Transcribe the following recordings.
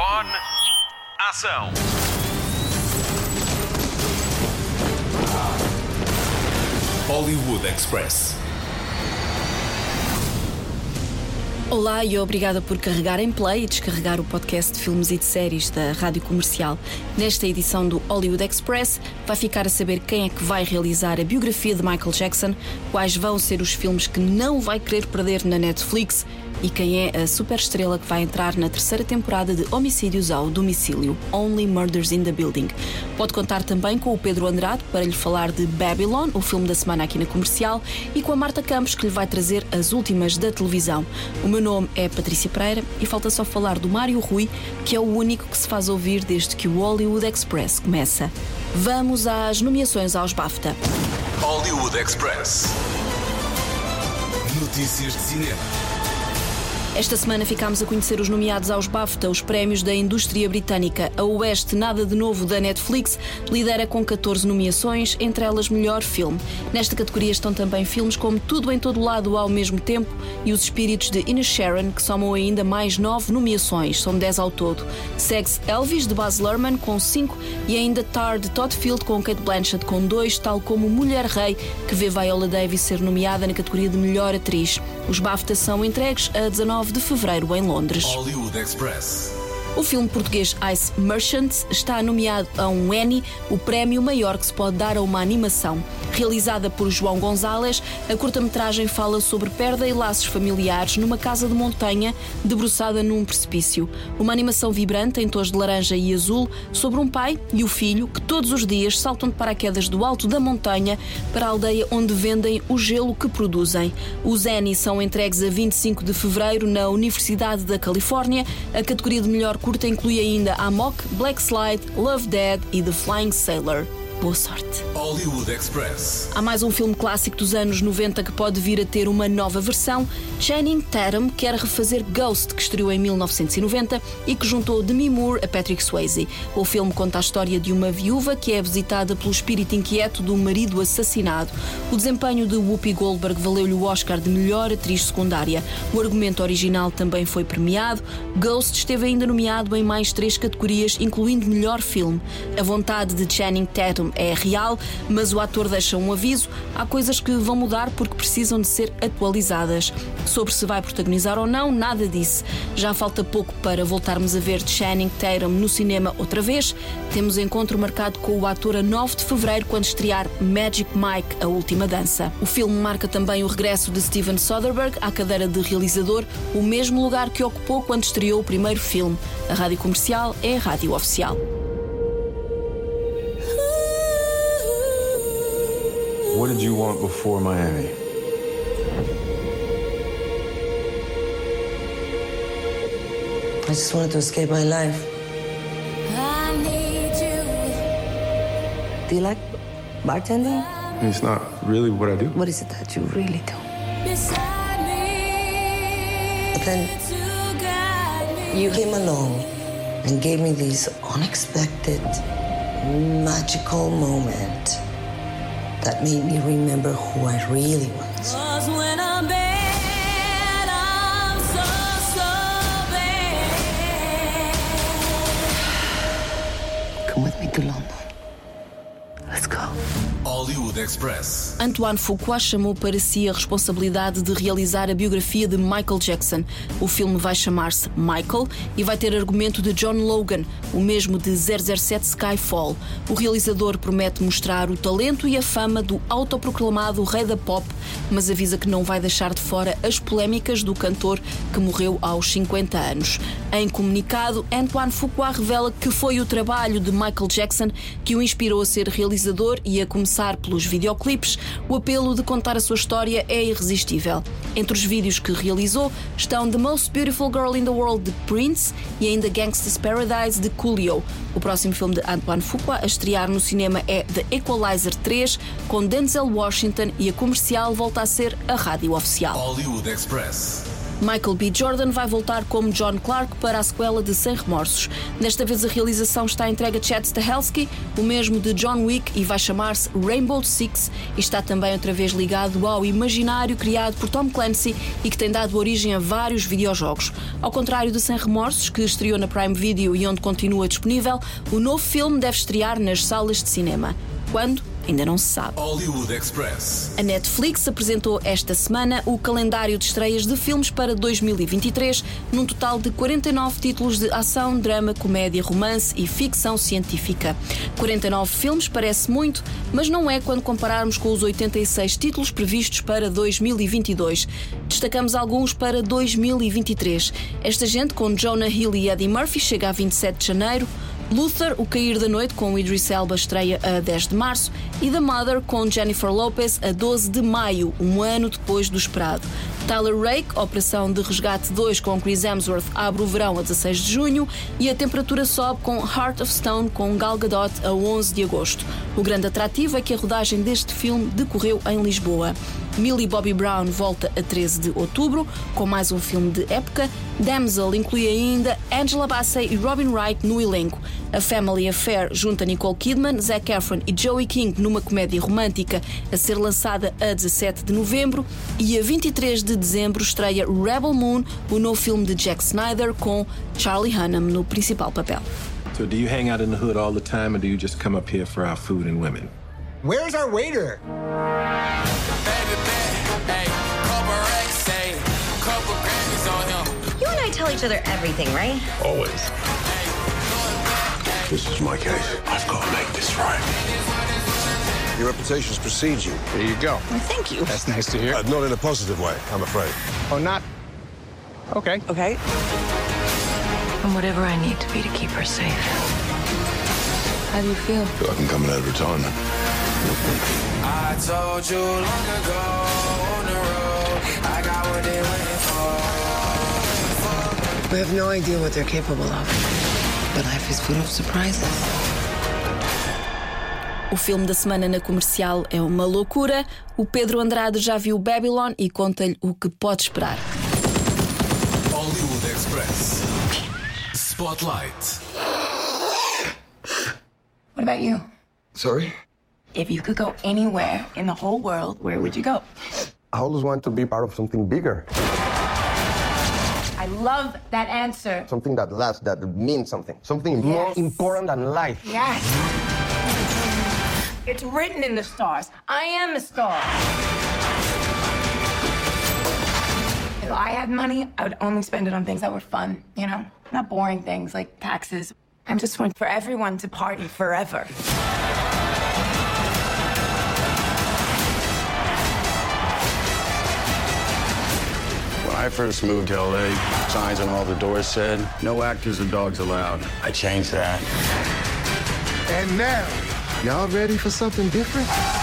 Microfone. Ação. Hollywood Express. Olá e obrigada por carregar em play e descarregar o podcast de filmes e de séries da Rádio Comercial. Nesta edição do Hollywood Express, vai ficar a saber quem é que vai realizar a biografia de Michael Jackson, quais vão ser os filmes que não vai querer perder na Netflix e quem é a superestrela que vai entrar na terceira temporada de Homicídios ao Domicílio, Only Murders in the Building. Pode contar também com o Pedro Andrade para lhe falar de Babylon, o filme da semana aqui na comercial, e com a Marta Campos que lhe vai trazer as últimas da televisão. O meu nome é Patrícia Pereira e falta só falar do Mário Rui, que é o único que se faz ouvir desde que o Hollywood Express começa. Vamos às nomeações aos BAFTA. Hollywood Express. Notícias de cinema. Esta semana ficámos a conhecer os nomeados aos BAFTA, os prémios da indústria britânica. A Oeste, nada de novo da Netflix, lidera com 14 nomeações, entre elas melhor filme. Nesta categoria estão também filmes como Tudo em Todo Lado ao mesmo tempo e Os Espíritos de Ina Sharon, que somam ainda mais 9 nomeações, são 10 ao todo. Segue Elvis, de Baz Luhrmann, com 5 e ainda Tar, de Todd Field, com Kate Blanchett, com 2, tal como Mulher Rei, que vê Viola Davis ser nomeada na categoria de melhor atriz. Os BAFTA são entregues a 19 9 de fevereiro em Londres. Hollywood Express. O filme português Ice Merchants está nomeado a um Emmy, o prémio maior que se pode dar a uma animação. Realizada por João Gonzalez, a curta-metragem fala sobre perda e laços familiares numa casa de montanha debruçada num precipício. Uma animação vibrante em tons de laranja e azul sobre um pai e o filho que todos os dias saltam de paraquedas do alto da montanha para a aldeia onde vendem o gelo que produzem. Os Emmy são entregues a 25 de fevereiro na Universidade da Califórnia. A categoria de melhor curta inclui ainda Amok, Black Slide, Love Dead e The Flying Sailor. Boa sorte. Hollywood Express. Há mais um filme clássico dos anos 90 que pode vir a ter uma nova versão. Channing Tatum quer refazer Ghost, que estreou em 1990 e que juntou Demi Moore a Patrick Swayze. O filme conta a história de uma viúva que é visitada pelo espírito inquieto do marido assassinado. O desempenho de Whoopi Goldberg valeu-lhe o Oscar de melhor atriz secundária. O argumento original também foi premiado. Ghost esteve ainda nomeado em mais três categorias, incluindo melhor filme. A vontade de Channing Tatum é real, mas o ator deixa um aviso: há coisas que vão mudar porque precisam de ser atualizadas. Sobre se vai protagonizar ou não, nada disse. Já falta pouco para voltarmos a ver Channing Tatum no cinema outra vez. Temos encontro marcado com o ator a 9 de fevereiro, quando estrear Magic Mike, a última dança. O filme marca também o regresso de Steven Soderbergh à cadeira de realizador, o mesmo lugar que ocupou quando estreou o primeiro filme. A rádio comercial é a rádio oficial. What did you want before Miami? I just wanted to escape my life. I need you. Do you like bartending? It's not really what I do. What is it that you really do? beside me. But then to guide me. you came along and gave me this unexpected, magical moment that made me remember who I really was. Cause when I'm bad, I'm so, so bad. Come with me to London. Hollywood Express. Antoine Fuqua chamou para si a responsabilidade de realizar a biografia de Michael Jackson. O filme vai chamar-se Michael e vai ter argumento de John Logan, o mesmo de 007 Skyfall. O realizador promete mostrar o talento e a fama do autoproclamado rei da pop, mas avisa que não vai deixar de fora as polémicas do cantor que morreu aos 50 anos. Em comunicado, Antoine Fuqua revela que foi o trabalho de Michael Jackson que o inspirou a ser realizador e a começar pelos videoclipes, o apelo de contar a sua história é irresistível. Entre os vídeos que realizou estão The Most Beautiful Girl in the World de Prince e ainda Gangsta's Paradise de Coolio. O próximo filme de Antoine Fuqua a estrear no cinema é The Equalizer 3 com Denzel Washington e a comercial volta a ser a rádio oficial. Hollywood Express. Michael B. Jordan vai voltar como John Clark para a sequela de Sem Remorsos. Desta vez a realização está entregue a Chad Stahelski, o mesmo de John Wick, e vai chamar-se Rainbow Six e está também outra vez ligado ao imaginário criado por Tom Clancy e que tem dado origem a vários videojogos. Ao contrário de Sem Remorsos, que estreou na Prime Video e onde continua disponível, o novo filme deve estrear nas salas de cinema. Quando? Ainda não se sabe. Hollywood Express. A Netflix apresentou esta semana o calendário de estreias de filmes para 2023, num total de 49 títulos de ação, drama, comédia, romance e ficção científica. 49 filmes parece muito, mas não é quando compararmos com os 86 títulos previstos para 2022. Destacamos alguns para 2023. Esta gente, com Jonah Hill e Eddie Murphy, chega a 27 de janeiro. Luther, O Cair da Noite, com Idris Elba, estreia a 10 de março, e The Mother, com Jennifer Lopez, a 12 de maio, um ano depois do esperado. Tyler Rake, Operação de Resgate 2, com Chris Hemsworth, abre o verão a 16 de junho, e a temperatura sobe com Heart of Stone, com Gal Gadot, a 11 de agosto. O grande atrativo é que a rodagem deste filme decorreu em Lisboa. Millie Bobby Brown volta a 13 de outubro, com mais um filme de época. Damsel inclui ainda Angela Bassett e Robin Wright no elenco. A Family Affair junta Nicole Kidman, Zac Efron e Joey King numa comédia romântica a ser lançada a 17 de novembro. E a 23 de dezembro estreia Rebel Moon, o novo filme de Jack Snyder, com Charlie Hunnam no principal papel. So do you hang out in the hood all the time or do you just come up here for our food and women? Where's our waiter? You and I tell each other everything, right? Always. This is my case. I've got to make this right. Your reputations precedes you. There you go. Well, thank you. That's nice to hear. Uh, not in a positive way, I'm afraid. oh, not. Okay. Okay. And whatever I need to be to keep her safe. How do you feel? Feel like I'm coming out of retirement. I told you long ago on the road, I got what they waiting for. We have no idea what they're capable of. But life is full of surprises. O filme da semana na comercial é uma loucura. O Pedro Andrade já viu Babylon e conta-lhe o que pode esperar. Hollywood Express. Spotlight. What about you? Sorry? If you could go anywhere in the whole world, where would you go? I always want to be part of something bigger. I love that answer. Something that lasts, that means something. Something more important than life. Yes. It's written in the stars. I am a star. If I had money, I would only spend it on things that were fun, you know? Not boring things like taxes. I'm just want for everyone to party forever. I first moved to LA, signs on all the doors said, no actors or dogs allowed. I changed that. And now, Y'all ready for something different?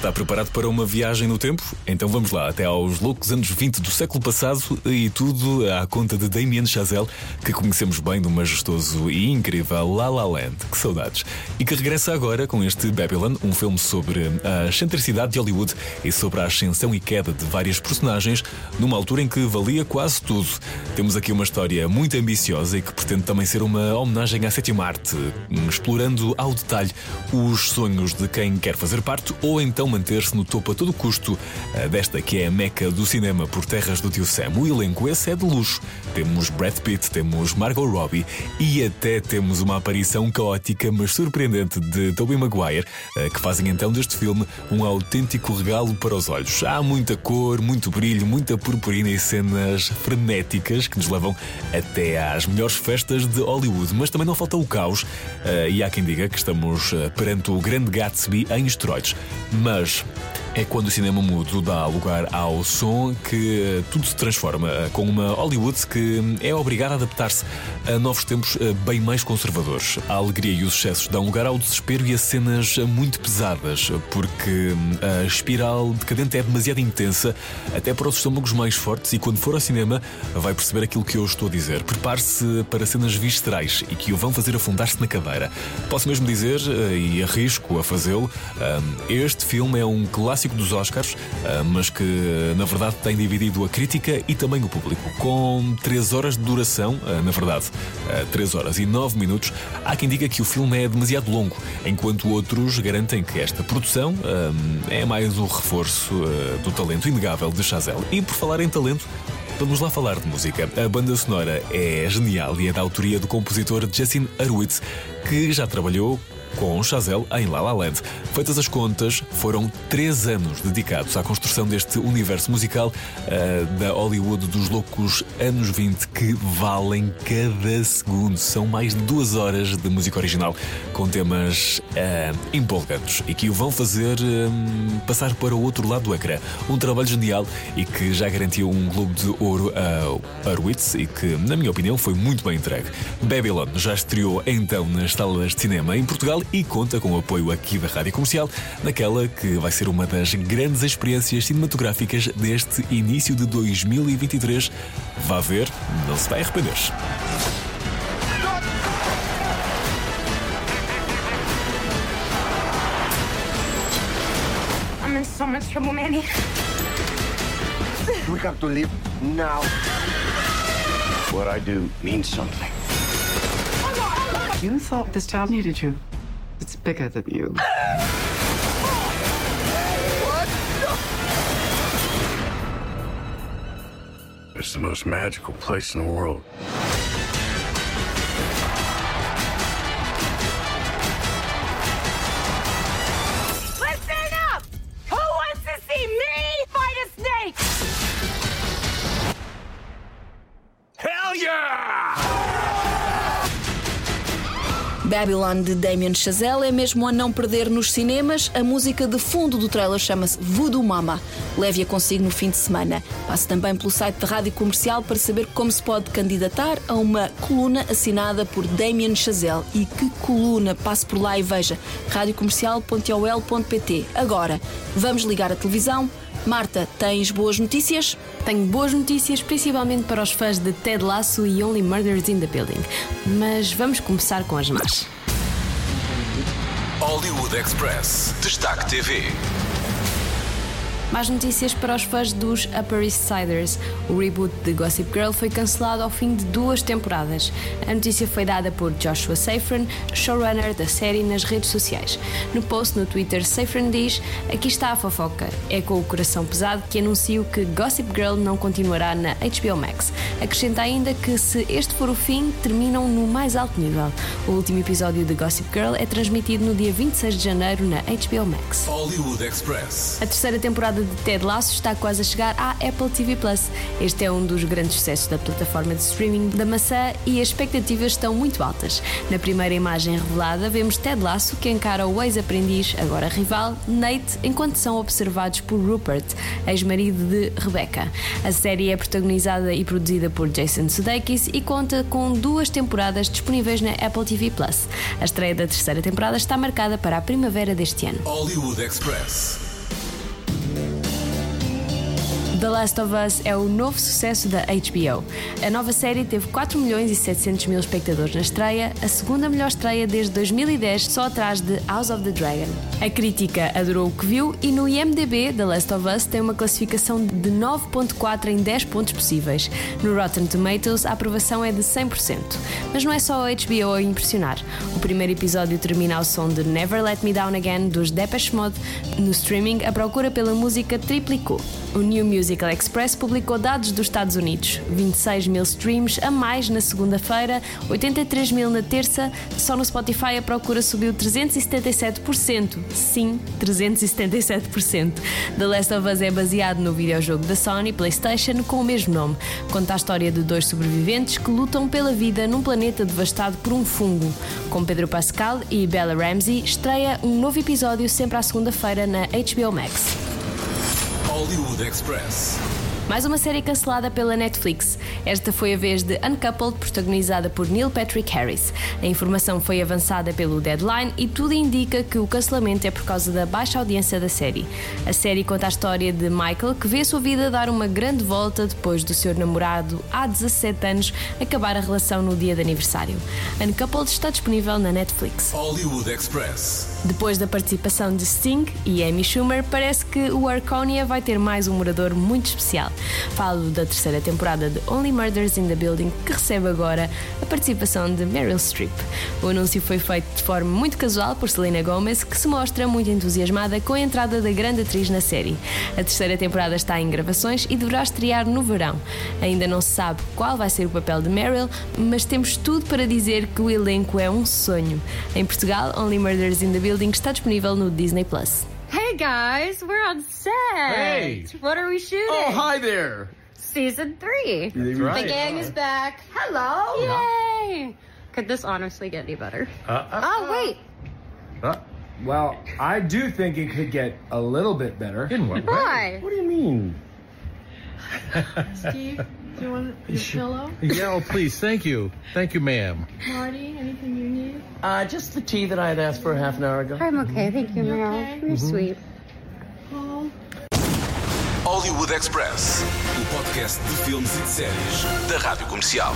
Está preparado para uma viagem no tempo? Então vamos lá, até aos loucos anos 20 do século passado e tudo à conta de Damien Chazelle, que conhecemos bem do majestoso e incrível La La Land. Que saudades! E que regressa agora com este Babylon, um filme sobre a excentricidade de Hollywood e sobre a ascensão e queda de várias personagens numa altura em que valia quase tudo. Temos aqui uma história muito ambiciosa e que pretende também ser uma homenagem à sétima arte, explorando ao detalhe os sonhos de quem quer fazer parte ou então manter-se no topo a todo custo desta que é a meca do cinema por terras do tio Sam. O elenco esse é de luxo. Temos Brad Pitt, temos Margot Robbie e até temos uma aparição caótica mas surpreendente de Tobey Maguire, eh, que fazem então deste filme um autêntico regalo para os olhos. Há muita cor, muito brilho, muita purpurina e cenas frenéticas que nos levam até às melhores festas de Hollywood, mas também não falta o caos eh, e há quem diga que estamos eh, perante o grande Gatsby em esteroides. Mas horas é quando o cinema mudo dá lugar ao som que eh, tudo se transforma, eh, com uma Hollywood que é obrigada a adaptar-se a novos tempos eh, bem mais conservadores. A alegria e os excessos dão lugar ao desespero e a cenas muito pesadas, porque hum, a espiral decadente é demasiado intensa até para os estômagos mais fortes e quando for ao cinema vai perceber aquilo que eu estou a dizer. Prepare-se para cenas viscerais e que o vão fazer afundar-se na cadeira. Posso mesmo dizer, e arrisco a fazê-lo, hum, este filme é um clássico dos Oscars, ah, mas que na verdade tem dividido a crítica e também o público. Com 3 horas de duração, ah, na verdade, 3 horas e 9 minutos, há quem diga que o filme é demasiado longo, enquanto outros garantem que esta produção ah, é mais um reforço do talento inegável de Chazelle. E por falar em talento, Vamos lá falar de música. A banda sonora é genial e é da autoria do compositor Justin Hurwitz, que já trabalhou com Chazelle em La La Land. Feitas as contas, foram três anos dedicados à construção deste universo musical uh, da Hollywood dos loucos anos 20 que valem cada segundo. São mais de duas horas de música original com temas uh, empolgantes e que o vão fazer uh, passar para o outro lado do ecrã. Um trabalho genial e que já garantiu um Globo de Ouro a Hurwitz e que, na minha opinião, foi muito bem entregue. Babylon já estreou então nas salas de cinema em Portugal e conta com o apoio aqui da Rádio Comercial, naquela que vai ser uma das grandes experiências cinematográficas deste início de 2023. Vá ver, não se vai arrepender. I'm in so much trouble, Manny. We have to leave now. What I do means something. You thought this town needed you. It's bigger than you. It's the most magical place in the world. Babylon de Damien Chazelle é mesmo a não perder nos cinemas. A música de fundo do trailer chama-se Voodoo Mama. Leve-a consigo no fim de semana. Passe também pelo site da Rádio Comercial para saber como se pode candidatar a uma coluna assinada por Damien Chazelle. E que coluna! Passe por lá e veja radiocomercial.ol.pt. Agora, vamos ligar a televisão. Marta, tens boas notícias? Tenho boas notícias, principalmente para os fãs de Ted Lasso e Only Murders in the Building. Mas vamos começar com as más. Hollywood Express. Destaque TV. Más notícias para os fãs dos Upper East Siders. O reboot de Gossip Girl foi cancelado ao fim de duas temporadas. A notícia foi dada por Joshua Safran, showrunner da série, nas redes sociais. No post no Twitter, Safran diz: Aqui está a fofoca. É com o coração pesado que anuncio que Gossip Girl não continuará na HBO Max. Acrescenta ainda que, se este for o fim, terminam no mais alto nível. O último episódio de Gossip Girl é transmitido no dia 26 de janeiro na HBO Max. Hollywood Express. A terceira temporada de Ted Lasso está quase a chegar à Apple TV Plus. Este é um dos grandes sucessos da plataforma de streaming da maçã e as expectativas estão muito altas. Na primeira imagem revelada, vemos Ted Lasso que encara o ex-aprendiz, agora rival, Nate, enquanto são observados por Rupert, ex-marido de Rebecca. A série é protagonizada e produzida por Jason Sudeikis e conta com duas temporadas disponíveis na Apple TV Plus. A estreia da terceira temporada está marcada para a primavera deste ano. Hollywood Express. The Last of Us é o novo sucesso da HBO. A nova série teve 4 milhões e 700 mil espectadores na estreia, a segunda melhor estreia desde 2010, só atrás de House of the Dragon. A crítica adorou o que viu e no IMDb, The Last of Us tem uma classificação de 9.4 em 10 pontos possíveis. No Rotten Tomatoes, a aprovação é de 100%. Mas não é só a HBO a impressionar. O primeiro episódio termina ao som de Never Let Me Down Again dos Depeche Mode. No streaming, a procura pela música triplicou. O New Musical Express publicou dados dos Estados Unidos: 26 mil streams a mais na segunda-feira, 83 mil na terça. Só no Spotify a procura subiu 377%. Sim, 377%. The Last of Us é baseado no videojogo da Sony PlayStation com o mesmo nome. Conta a história de dois sobreviventes que lutam pela vida num planeta devastado por um fungo. Com Pedro Pascal e Bella Ramsey, estreia um novo episódio sempre à segunda-feira na HBO Max. Hollywood Express. Mais uma série cancelada pela Netflix. Esta foi a vez de Uncoupled, protagonizada por Neil Patrick Harris. A informação foi avançada pelo Deadline e tudo indica que o cancelamento é por causa da baixa audiência da série. A série conta a história de Michael, que vê a sua vida dar uma grande volta depois do seu namorado, há 17 anos, acabar a relação no dia de aniversário. Uncoupled está disponível na Netflix. Hollywood Express. Depois da participação de Sting e Amy Schumer, parece que o Arconia vai ter mais um morador muito especial. Falo da terceira temporada de Only Murders in the Building, que recebe agora a participação de Meryl Streep. O anúncio foi feito de forma muito casual por Selena Gomez, que se mostra muito entusiasmada com a entrada da grande atriz na série. A terceira temporada está em gravações e deverá estrear no verão. Ainda não se sabe qual vai ser o papel de Meryl, mas temos tudo para dizer que o elenco é um sonho. Em Portugal, Only Murders in the Building está disponível no Disney Plus. Hey guys, we're on set. Hey. What are we shooting? Oh, hi there. Season three. That's The right. gang is back. Hello. Yay. Could this honestly get any better? Uh, uh, oh wait. uh, Well, I do think it could get a little bit better. In what way? Why? What do you mean? Steve, do you want your pillow? Yeah, oh, please. Thank you. Thank you, ma'am. Marty, anything you need? Uh, just the tea that I had asked for half an hour ago. I'm okay, thank you, Meryl. okay? You're sweet. Paul? Hollywood Express. O podcast de filmes e de séries da Rádio Comercial.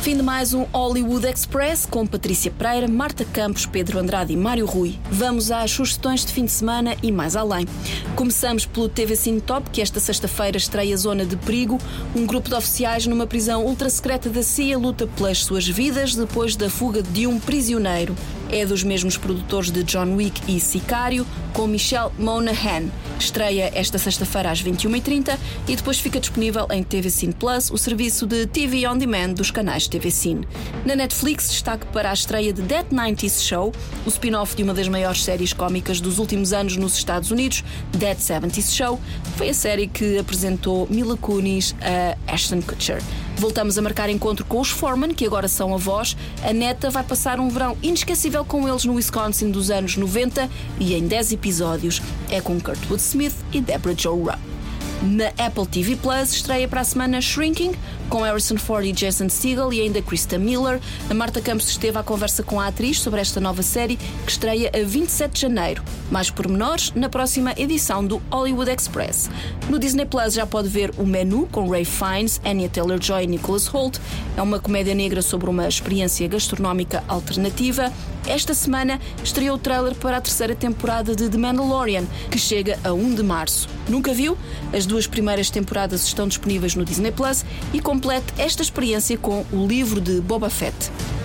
Fim de mais um Hollywood Express com Patrícia Pereira, Marta Campos, Pedro Andrade e Mário Rui. Vamos às sugestões de fim de semana e mais além. Começamos pelo TV Cine Top, que esta sexta-feira estreia Zona de Perigo. Um grupo de oficiais numa prisão ultra secreta da CIA luta pelas suas vidas depois da fuga de um prisioneiro. É dos mesmos produtores de John Wick e Sicário, com Michelle Monaghan. Estreia esta sexta-feira às 21h30 e depois fica disponível em TV Cine Plus, o serviço de TV On Demand dos canais TV Cine. Na Netflix, destaque para a estreia de That 90s Show, o spin-off de uma das maiores séries cómicas dos últimos anos nos Estados Unidos, That 70s Show, foi a série que apresentou Mila Kunis a Ashton Kutcher. Voltamos a marcar encontro com os Foreman, que agora são avós. A neta vai passar um verão inesquecível com eles no Wisconsin dos anos 90 e em 10 episódios. É com Kurtwood Smith e Deborah Rupp. Na Apple TV Plus estreia para a semana Shrinking, com Harrison Ford e Jason Segel e ainda Krista Miller. A Marta Campos esteve à conversa com a atriz sobre esta nova série que estreia a 27 de janeiro. Mais pormenores na próxima edição do Hollywood Express. No Disney Plus já pode ver o menu com Ray Fiennes, Anya Taylor-Joy e Nicholas Hoult. É uma comédia negra sobre uma experiência gastronómica alternativa. Esta semana estreou o trailer para a terceira temporada de The Mandalorian, que chega a 1 de março. Nunca viu? As duas primeiras temporadas estão disponíveis no Disney Plus e complete esta experiência com o livro de Boba Fett.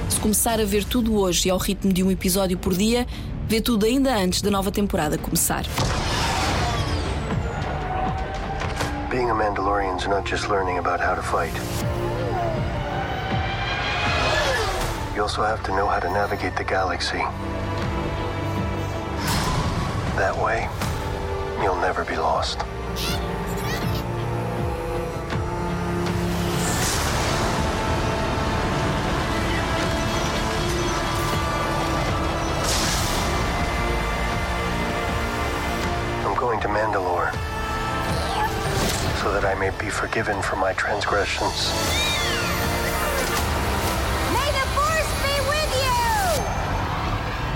Se começar a ver tudo hoje e ao ritmo de um episódio por dia, vê tudo ainda antes da nova temporada começar. Being a Mandalorian is not just learning about how to fight. You also have to know how to navigate the galaxy. That way, you'll never be lost. I'm going to Mandalore so that I may be forgiven for my transgressions.